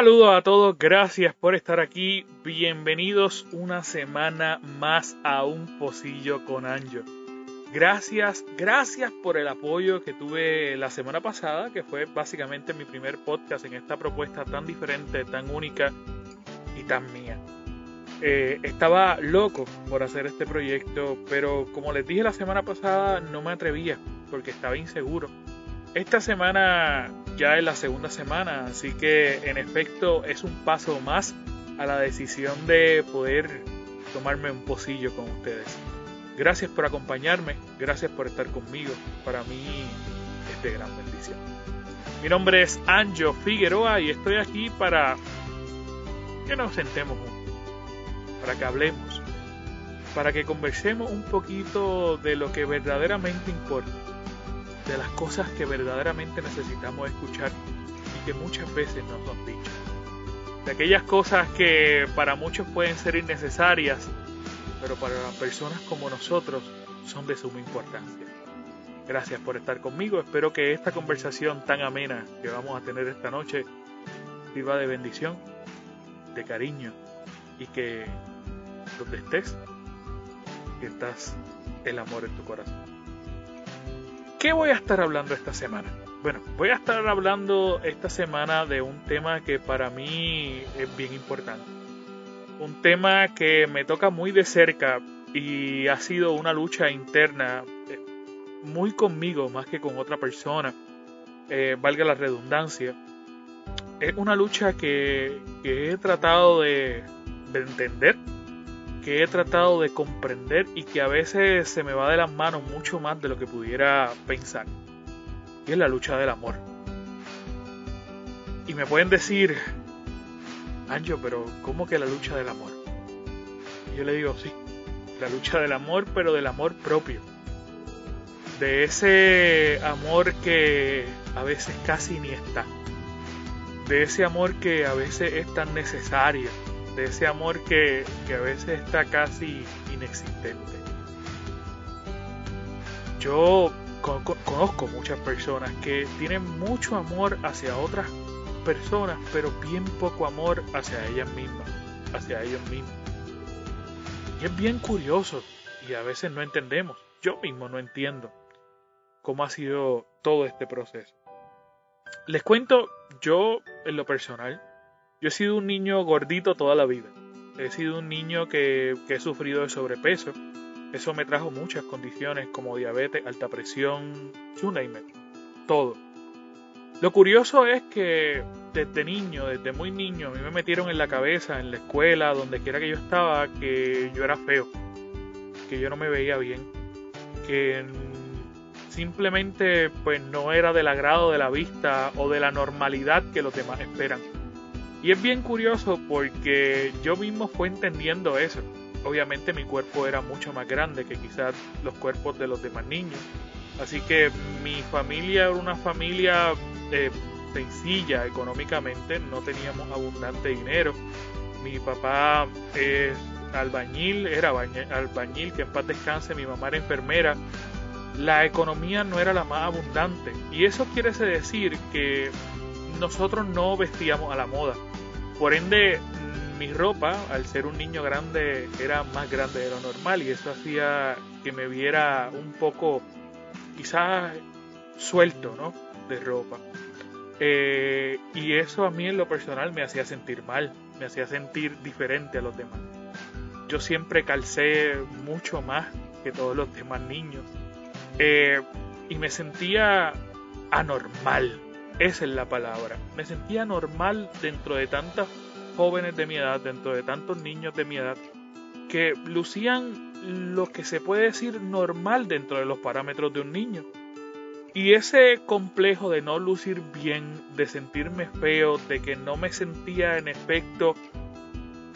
Saludos a todos, gracias por estar aquí. Bienvenidos una semana más a un pocillo con Anjo. Gracias, gracias por el apoyo que tuve la semana pasada, que fue básicamente mi primer podcast en esta propuesta tan diferente, tan única y tan mía. Eh, estaba loco por hacer este proyecto, pero como les dije la semana pasada, no me atrevía porque estaba inseguro. Esta semana ya es la segunda semana, así que en efecto es un paso más a la decisión de poder tomarme un pocillo con ustedes. Gracias por acompañarme, gracias por estar conmigo. Para mí es de gran bendición. Mi nombre es Anjo Figueroa y estoy aquí para que nos sentemos juntos, para que hablemos, para que conversemos un poquito de lo que verdaderamente importa, de las cosas que verdaderamente necesitamos escuchar y que muchas veces nos han dicho. De aquellas cosas que para muchos pueden ser innecesarias, pero para personas como nosotros son de suma importancia. Gracias por estar conmigo, espero que esta conversación tan amena que vamos a tener esta noche sirva de bendición, de cariño y que donde estés, sientas el amor en tu corazón. ¿Qué voy a estar hablando esta semana? Bueno, voy a estar hablando esta semana de un tema que para mí es bien importante un tema que me toca muy de cerca y ha sido una lucha interna eh, muy conmigo más que con otra persona, eh, valga la redundancia. Es una lucha que, he tratado de, de entender, que he tratado de comprender y que a veces se me va de las manos mucho más de lo que pudiera pensar. Y es la lucha del amor. Y me pueden decir, Anjo, pero ¿cómo que la lucha del amor? Y yo le digo, sí, la lucha del amor, pero del amor propio. De ese amor que a veces casi ni está. De ese amor que a veces es tan necesario. De ese amor que, que a veces está casi inexistente. Yo conozco muchas personas que tienen mucho amor hacia otras personas, pero bien poco amor hacia ellas mismas, hacia ellos mismos. Y es bien curioso y a veces no entendemos, yo mismo no entiendo cómo ha sido todo este proceso. Les cuento, yo en lo personal, yo he sido un niño gordito toda la vida. He sido un niño que, he sufrido de sobrepeso. Eso me trajo muchas condiciones como diabetes, alta presión, you todo. Lo curioso es que desde niño, desde muy niño, a mí me metieron en la cabeza, en la escuela, donde quiera que yo estaba, que yo era feo, que yo no me veía bien, que simplemente pues no era del agrado de la vista o de la normalidad que los demás esperan. Y es bien curioso porque yo mismo fui entendiendo eso. Obviamente mi cuerpo era mucho más grande que quizás los cuerpos de los demás niños. Así que mi familia era una familia eh, sencilla económicamente, no teníamos abundante dinero. Mi papá es albañil, era albañil, que en paz descanse, mi mamá era enfermera. La economía no era la más abundante y eso quiere decir que nosotros no vestíamos a la moda. Por ende, mi ropa, al ser un niño grande, era más grande de lo normal y eso hacía que me viera un poco, quizás suelto, ¿no? De ropa. Eh, y eso a mí en lo personal me hacía sentir mal, me hacía sentir diferente a los demás. Yo siempre calcé mucho más que todos los demás niños. Eh, y me sentía anormal, esa es la palabra. Me sentía normal dentro de tantos jóvenes de mi edad, dentro de tantos niños de mi edad, que lucían lo que se puede decir normal dentro de los parámetros de un niño. Y ese complejo de no lucir bien, de sentirme feo, de que no me sentía en efecto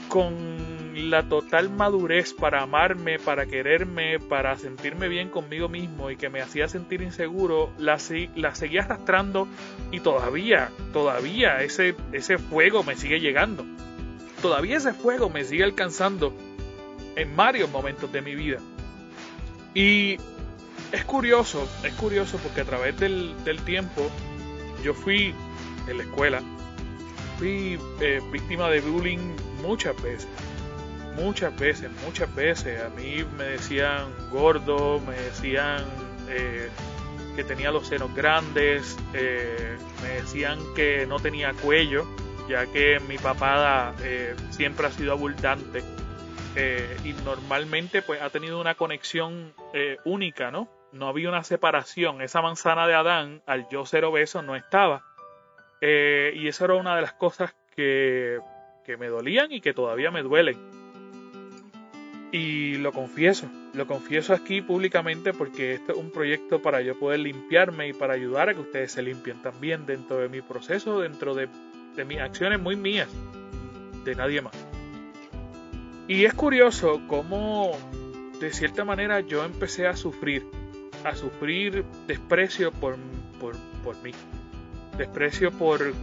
con la total madurez para amarme, para quererme, para sentirme bien conmigo mismo y que me hacía sentir inseguro, la, la seguía arrastrando y todavía, todavía ese, ese fuego me sigue llegando. Todavía ese fuego me sigue alcanzando en varios momentos de mi vida. Y es curioso, es curioso porque a través del, tiempo yo fui en la escuela, fui eh, víctima de bullying muchas veces. Muchas veces, muchas veces. A mí me decían gordo, me decían eh, que tenía los senos grandes, eh, me decían que no tenía cuello, ya que mi papada siempre ha sido abundante. y normalmente pues ha tenido una conexión única, ¿no? No había una separación. Esa manzana de Adán, al yo ser obeso, no estaba. y eso era una de las cosas que, que me dolían y que todavía me duelen. Y lo confieso, lo confieso aquí públicamente porque este es un proyecto para yo poder limpiarme y para ayudar a que ustedes se limpien también dentro de mi proceso, dentro de, de mis acciones muy mías, de nadie más. Y es curioso cómo de cierta manera yo empecé a sufrir, a sufrir desprecio por, por, por mí, desprecio por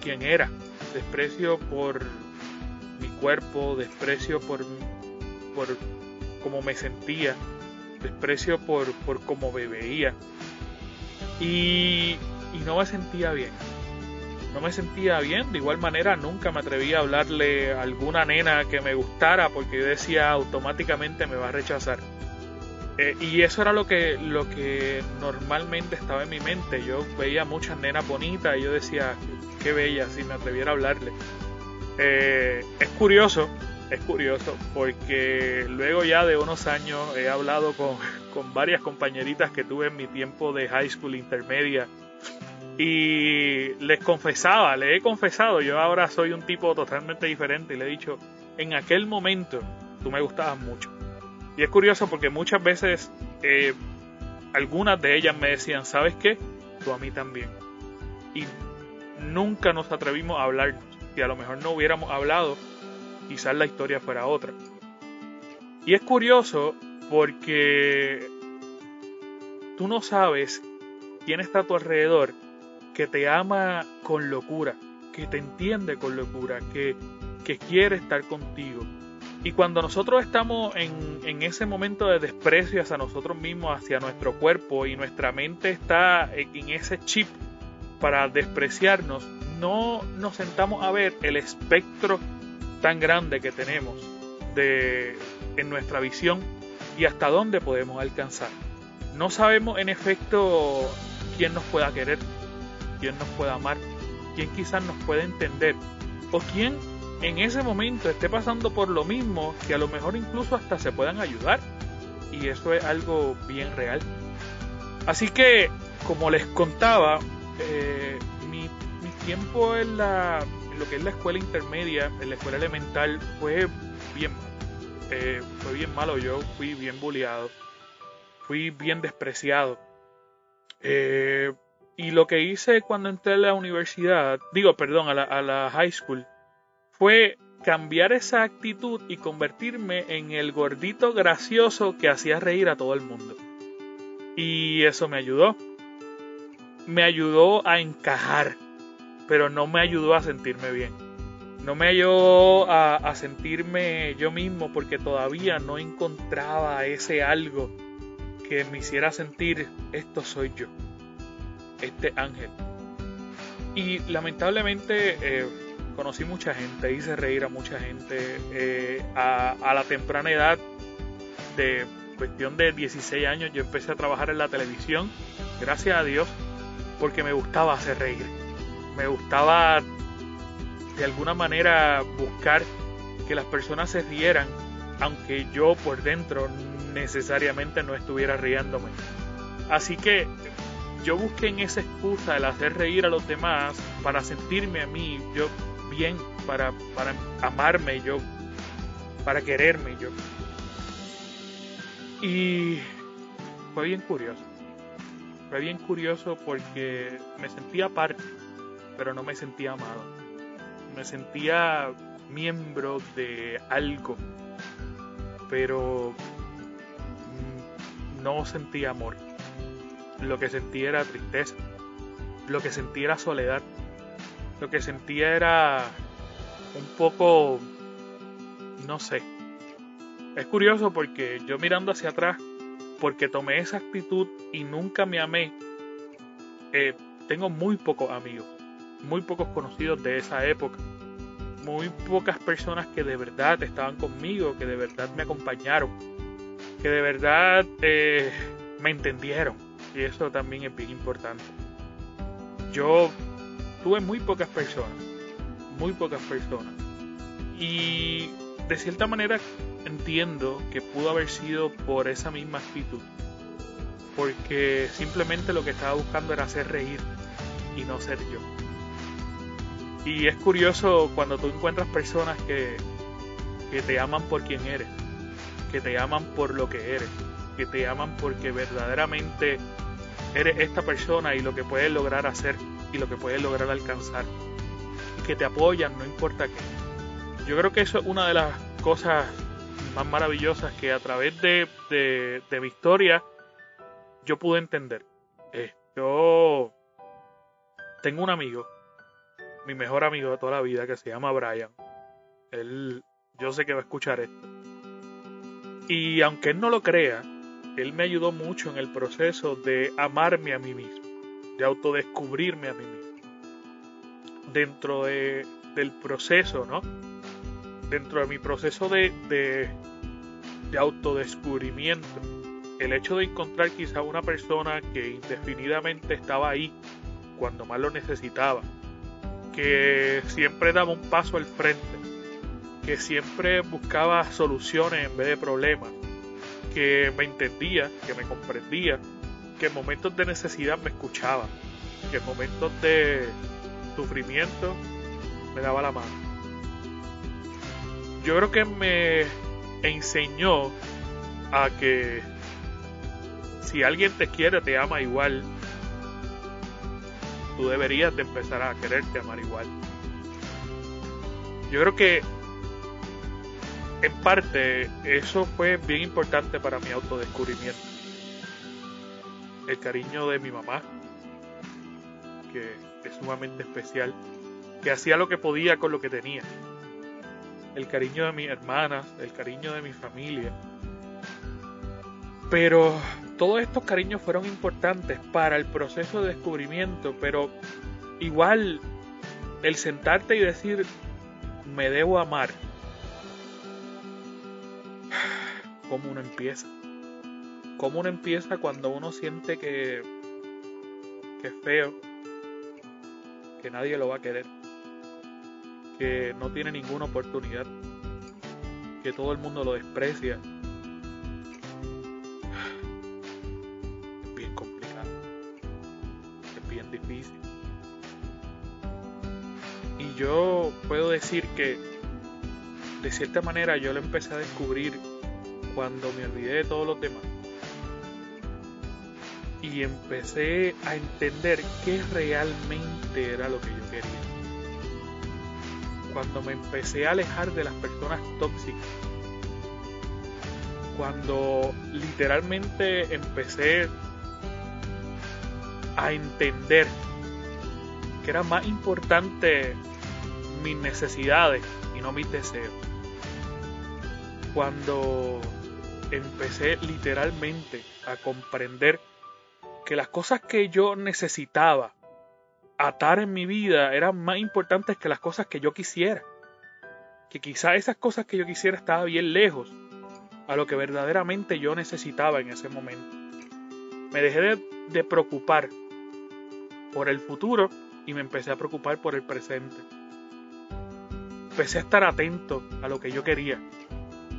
quien era, desprecio por mi cuerpo, desprecio por, por cómo me sentía, desprecio por, por cómo me veía. Y, y no me sentía bien. No me sentía bien, de igual manera nunca me atrevía a hablarle a alguna nena que me gustara porque yo decía automáticamente me va a rechazar. Eh, y eso era lo que, lo que normalmente estaba en mi mente. Yo veía muchas nenas bonitas y yo decía, qué bella, si me atreviera a hablarle. Eh, es curioso, es curioso, porque luego ya de unos años he hablado con, con varias compañeritas que tuve en mi tiempo de high school intermedia y les confesaba, le he confesado, yo ahora soy un tipo totalmente diferente y le he dicho, en aquel momento tú me gustabas mucho. Y es curioso porque muchas veces eh, algunas de ellas me decían, ¿sabes qué? Tú a mí también. Y nunca nos atrevimos a hablar. Si a lo mejor no hubiéramos hablado, quizás la historia fuera otra. Y es curioso porque tú no sabes quién está a tu alrededor que te ama con locura, que te entiende con locura, que, que quiere estar contigo. Y cuando nosotros estamos en, en, ese momento de desprecio hacia nosotros mismos, hacia nuestro cuerpo, y nuestra mente está en ese chip para despreciarnos, no nos sentamos a ver el espectro tan grande que tenemos de, en nuestra visión y hasta dónde podemos alcanzar. No sabemos en efecto quién nos pueda querer, quién nos pueda amar, quién quizás nos puede entender o quién en ese momento esté pasando por lo mismo que a lo mejor incluso hasta se puedan ayudar. Y eso es algo bien real. Así que, como les contaba, eh, mi, tiempo en, la, lo que es la escuela intermedia, en la escuela elemental, fue bien. Eh, fue bien malo, yo fui bien bulleado, fui bien despreciado. Eh, y lo que hice cuando entré a la universidad, digo, perdón, a la, a la high school, fue cambiar esa actitud y convertirme en el gordito gracioso que hacía reír a todo el mundo. Y eso me ayudó me ayudó a encajar, pero no me ayudó a sentirme bien. No me ayudó a, sentirme yo mismo porque todavía no encontraba ese algo que me hiciera sentir esto soy yo, este ángel. Y lamentablemente eh, conocí mucha gente, hice reír a mucha gente eh, a, a la temprana edad de cuestión de 16 años yo empecé a trabajar en la televisión, gracias a Dios porque me gustaba hacer reír. Me gustaba de alguna manera buscar que las personas se rieran, aunque yo por dentro necesariamente no estuviera riéndome. Así que yo busqué en esa excusa el hacer reír a los demás para sentirme a mí yo bien, para, para amarme yo, para quererme yo. Y fue bien curioso fue bien curioso porque me sentía parte, pero no me sentía amado. Me sentía miembro de algo, pero mm, no sentía amor. Lo que sentía era tristeza. Lo que sentía era soledad. Lo que sentía era un poco, no sé. Es curioso porque yo mirando hacia atrás porque tomé esa actitud y nunca me amé, eh, tengo muy pocos amigos. Muy pocos conocidos de esa época, muy pocas personas que de verdad estaban conmigo, que de verdad me acompañaron, que de verdad eh, me entendieron. Y eso también es bien importante. Yo tuve muy pocas personas, muy pocas personas. Y de cierta manera entiendo que pudo haber sido por esa misma actitud. Porque simplemente lo que estaba buscando era hacer reír y no ser yo. Y es curioso cuando tú encuentras personas que, que te aman por quien eres, que te aman por lo que eres, que te aman porque verdaderamente eres esta persona y lo que puedes lograr hacer y lo que puedes lograr alcanzar. Y que te apoyan, no importa qué. Yo creo que eso es una de las cosas más maravillosas que a través de, de, mi historia yo pude entender. Eh, yo tengo un amigo, mi mejor amigo de toda la vida, que se llama Brian. Él, yo sé que va a escuchar esto. Y aunque él no lo crea, él me ayudó mucho en el proceso de amarme a mí mismo, de autodescubrirme a mí mismo. Dentro de, del proceso, ¿no? Dentro de mi proceso de, de, de autodescubrimiento, el hecho de encontrar quizá una persona que indefinidamente estaba ahí cuando más lo necesitaba, que siempre daba un paso al frente, que siempre buscaba soluciones en vez de problemas, que me entendía, que me comprendía, que en momentos de necesidad me escuchaba, que en momentos de sufrimiento me daba la mano. Yo creo que me enseñó a que si alguien te quiere, te ama igual, tú deberías de empezar a quererte amar igual. Yo creo que en parte eso fue bien importante para mi autodescubrimiento. El cariño de mi mamá, que es sumamente especial, que hacía lo que podía con lo que tenía. El cariño de mis hermanas, el cariño de mi familia. Pero todos estos cariños fueron importantes para el proceso de descubrimiento, pero igual el sentarte y decir, me debo amar, cómo uno empieza. Cómo uno empieza cuando uno siente que, que es feo, que nadie lo va a querer, que no tiene ninguna oportunidad, que todo el mundo lo desprecia. Decir que de cierta manera yo lo empecé a descubrir cuando me olvidé de todos los demás y empecé a entender qué realmente era lo que yo quería. Cuando me empecé a alejar de las personas tóxicas. Cuando literalmente empecé a entender que era más importante mis necesidades y no mis deseos. Cuando empecé literalmente a comprender que las cosas que yo necesitaba atar en mi vida eran más importantes que las cosas que yo quisiera. Que quizá esas cosas que yo quisiera estaban bien lejos a lo que verdaderamente yo necesitaba en ese momento. Me dejé de, de preocupar por el futuro y me empecé a preocupar por el presente. Empecé a estar atento a lo que yo quería,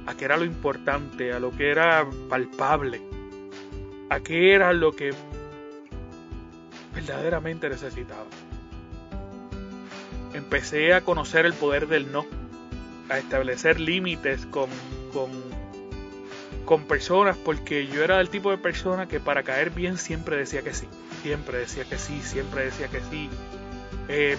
a qué era lo importante, a lo que era palpable, a qué era lo que verdaderamente necesitaba. Empecé a conocer el poder del no, a establecer límites con, con, con personas, porque yo era del tipo de persona que para caer bien siempre decía que sí, siempre decía que sí, siempre decía que sí. Eh,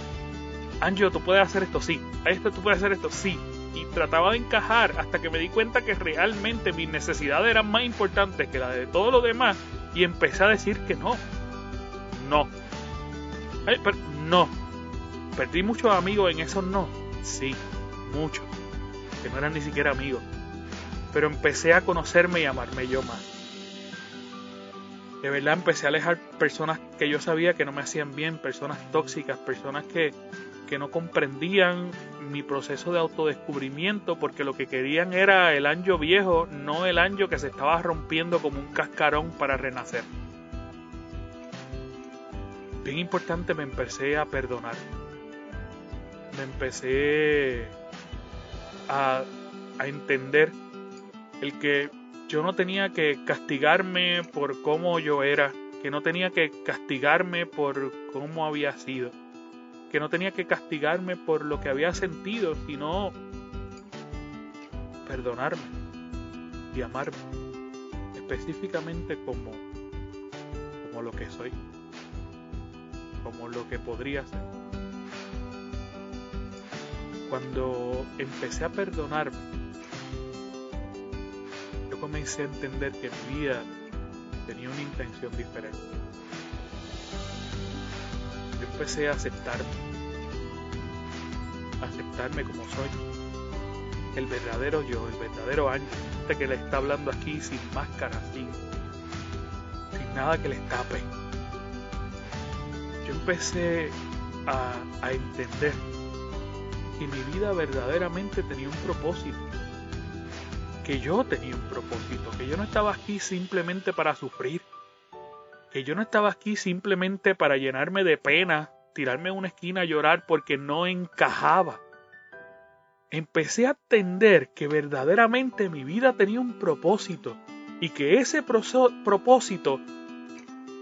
Angelo, tú puedes hacer esto, sí. Esto tú puedes hacer esto, sí y trataba de encajar hasta que me di cuenta que realmente mis necesidades eran más importantes que las de todo lo demás y empecé a decir que no. No. no. Perdí muchos amigos en esos no. Sí, muchos. Que no eran ni siquiera amigos. Pero empecé a conocerme y amarme yo más. De verdad empecé a alejar personas que yo sabía que no me hacían bien, personas tóxicas, personas que, que no comprendían mi proceso de autodescubrimiento porque lo que querían era el anjo viejo, no el anjo que se estaba rompiendo como un cascarón para renacer. Bien importante, me empecé a perdonar. Me empecé a, a entender el que yo no tenía que castigarme por cómo yo era, que no tenía que castigarme por cómo había sido que no tenía que castigarme por lo que había sentido, sino perdonarme y amarme, específicamente como, como lo que soy, como lo que podría ser. Cuando empecé a perdonarme, yo comencé a entender que mi vida tenía una intención diferente empecé a aceptarme, aceptarme como soy, el verdadero yo, el verdadero Ángel, este que le está hablando aquí sin máscara, sin, sin nada que le tape. Yo empecé a, a entender que mi vida verdaderamente tenía un propósito, que yo tenía un propósito, que yo no estaba aquí simplemente para sufrir, que yo no estaba aquí simplemente para llenarme de pena, tirarme a una esquina a llorar porque no encajaba. Empecé a entender que verdaderamente mi vida tenía un propósito y que ese propósito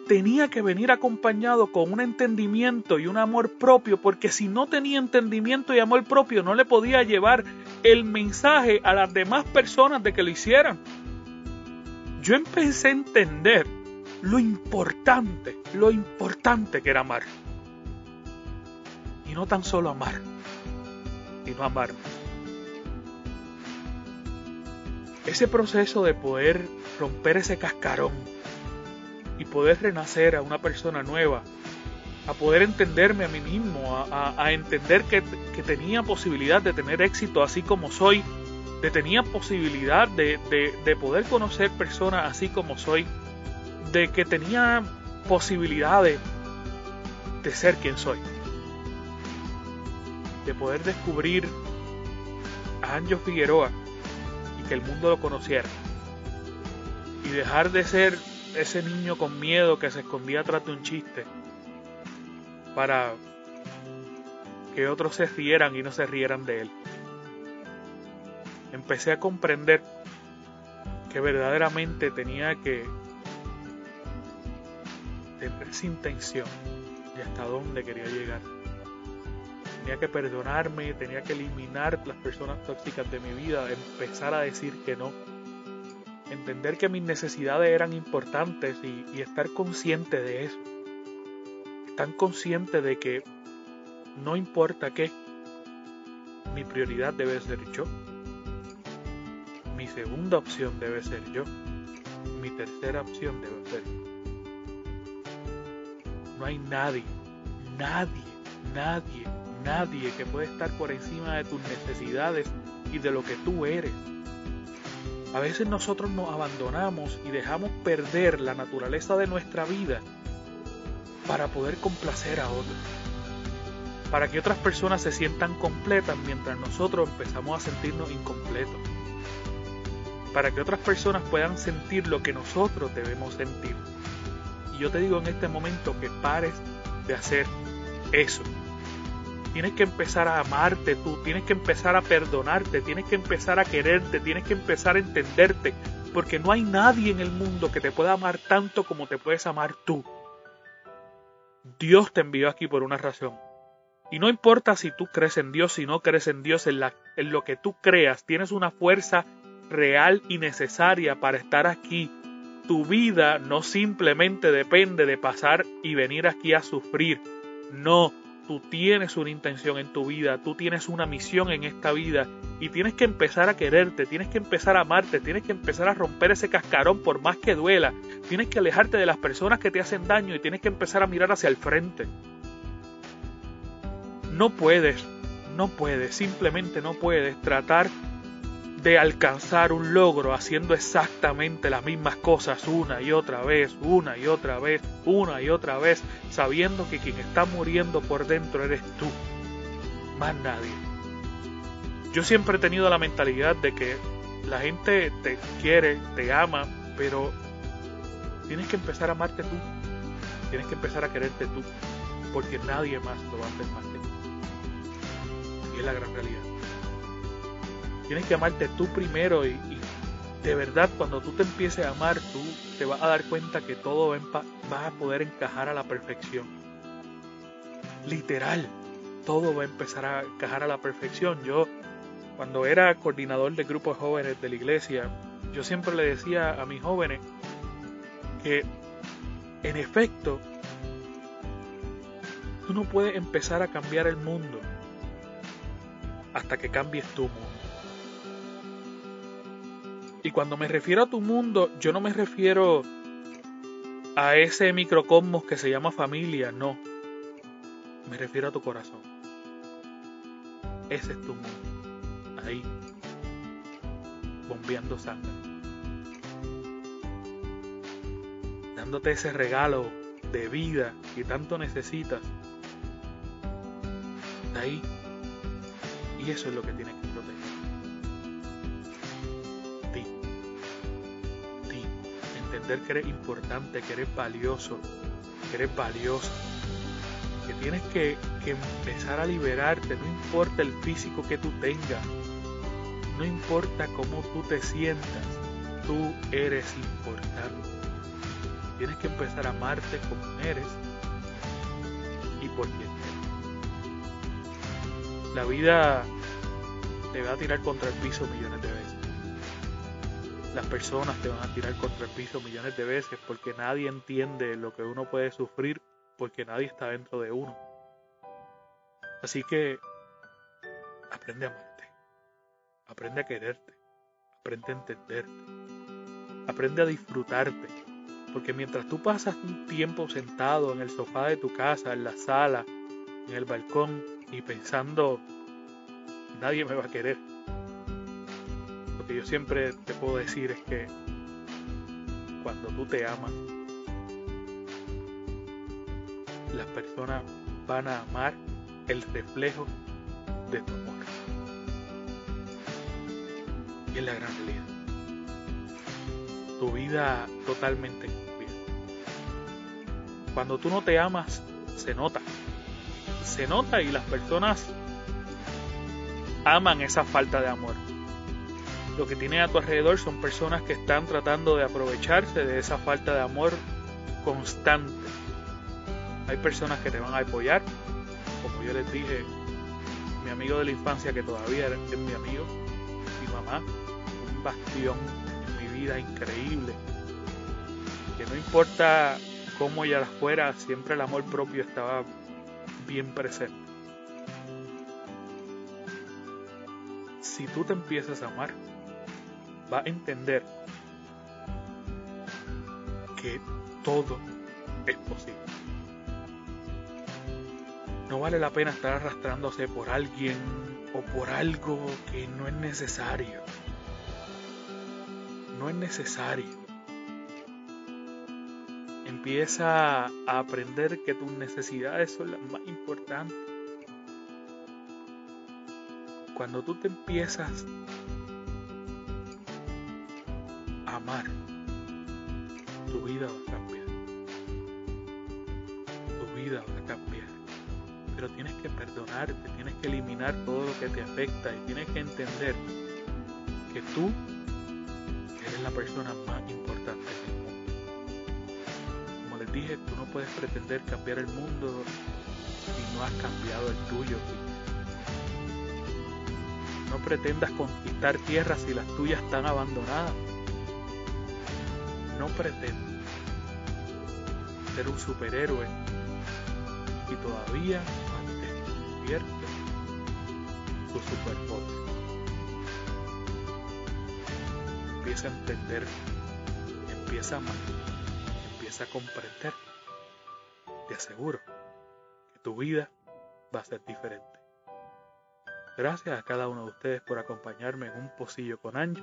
tenía que venir acompañado con un entendimiento y un amor propio, porque si no tenía entendimiento y amor propio no le podía llevar el mensaje a las demás personas de que lo hicieran. Yo empecé a entender lo importante, lo importante que era amar. Y no tan solo amar, sino amarme. Ese proceso de poder romper ese cascarón y poder renacer a una persona nueva, a poder entenderme a mí mismo, a, entender que, tenía posibilidad de tener éxito así como soy, de tenía posibilidad de, de poder conocer personas así como soy, de que tenía posibilidades de ser quien soy. De poder descubrir a Anjo Figueroa y que el mundo lo conociera. Y dejar de ser ese niño con miedo que se escondía atrás de un chiste para que otros se rieran y no se rieran de él. Empecé a comprender que verdaderamente tenía que tener esa intención de hasta dónde quería llegar. Tenía que perdonarme, tenía que eliminar las personas tóxicas de mi vida, empezar a decir que no. Entender que mis necesidades eran importantes y, y estar consciente de eso. Estar consciente de que no importa qué, mi prioridad debe ser yo. Mi segunda opción debe ser yo. Mi tercera opción debe ser yo no hay nadie, nadie, nadie, nadie que pueda estar por encima de tus necesidades y de lo que tú eres. A veces nosotros nos abandonamos y dejamos perder la naturaleza de nuestra vida para poder complacer a otros. Para que otras personas se sientan completas mientras nosotros empezamos a sentirnos incompletos. Para que otras personas puedan sentir lo que nosotros debemos sentir yo te digo en este momento que pares de hacer eso. Tienes que empezar a amarte tú, tienes que empezar a perdonarte, tienes que empezar a quererte, tienes que empezar a entenderte, porque no hay nadie en el mundo que te pueda amar tanto como te puedes amar tú. Dios te envió aquí por una razón. Y no importa si tú crees en Dios, si no crees en Dios, en, en lo que tú creas, tienes una fuerza real y necesaria para estar aquí tu vida no simplemente depende de pasar y venir aquí a sufrir. No, tú tienes una intención en tu vida, tú tienes una misión en esta vida y tienes que empezar a quererte, tienes que empezar a amarte, tienes que empezar a romper ese cascarón por más que duela, tienes que alejarte de las personas que te hacen daño y tienes que empezar a mirar hacia el frente. No puedes, no puedes, simplemente no puedes tratar de alcanzar un logro haciendo exactamente las mismas cosas una y otra vez, una y otra vez, una y otra vez, sabiendo que quien está muriendo por dentro eres tú, más nadie. Yo siempre he tenido la mentalidad de que la gente te quiere, te ama, pero tienes que empezar a amarte tú, tienes que empezar a quererte tú, porque nadie más lo va a hacer más que tú. Y es la gran realidad. Tienes que amarte tú primero y, de verdad cuando tú te empieces a amar tú te vas a dar cuenta que todo va a poder encajar a la perfección. Literal, todo va a empezar a encajar a la perfección. Yo cuando era coordinador de grupos jóvenes de la iglesia, yo siempre le decía a mis jóvenes que en efecto tú no puedes empezar a cambiar el mundo hasta que cambies tu mundo. Cuando me refiero a tu mundo, yo no me refiero a ese microcosmos que se llama familia, no. Me refiero a tu corazón. Ese es tu mundo. Ahí. Bombeando sangre. Dándote ese regalo de vida que tanto necesitas. Ahí. Y eso es lo que tienes que que eres importante, que eres valioso, que eres valioso que tienes que, empezar a liberarte, no importa el físico que tú tengas, no importa cómo tú te sientas, tú eres importante. Tienes que empezar a amarte como eres y por quien eres. La vida te va a tirar contra el piso millones de las personas te van a tirar contra el piso millones de veces porque nadie entiende lo que uno puede sufrir porque nadie está dentro de uno. Así que aprende a amarte, aprende a quererte, aprende a entenderte, aprende a disfrutarte, porque mientras tú pasas un tiempo sentado en el sofá de tu casa, en la sala, en el balcón y pensando, nadie me va a querer, que yo siempre te puedo decir es que cuando tú te amas, las personas van a amar el reflejo de tu amor. Y es la gran realidad. Tu vida totalmente cambia. Cuando tú no te amas, se nota. Se nota y las personas aman esa falta de amor lo que tienes a tu alrededor son personas que están tratando de aprovecharse de esa falta de amor constante. Hay personas que te van a apoyar, como yo les dije, mi amigo de la infancia que todavía es mi amigo, mi mamá, un bastión en mi vida increíble, que no importa cómo ella fuera, siempre el amor propio estaba bien presente. Si tú te empiezas a amar, va a entender que todo es posible. No vale la pena estar arrastrándose por alguien o por algo que no es necesario. No es necesario. Empieza a aprender que tus necesidades son las más importantes. Cuando tú te empiezas tu vida va a cambiar. Tu vida va a cambiar. Pero tienes que perdonarte, tienes que eliminar todo lo que te afecta y tienes que entender que tú eres la persona más importante del mundo. Como les dije, tú no puedes pretender cambiar el mundo si no has cambiado el tuyo. No pretendas conquistar tierras si las tuyas están abandonadas no pretende ser un superhéroe y todavía mantiene su superpoder. Empieza a entender, empieza a amar, empieza a comprender. Te aseguro que tu vida va a ser diferente. Gracias a cada uno de ustedes por acompañarme en un pocillo con Anjo.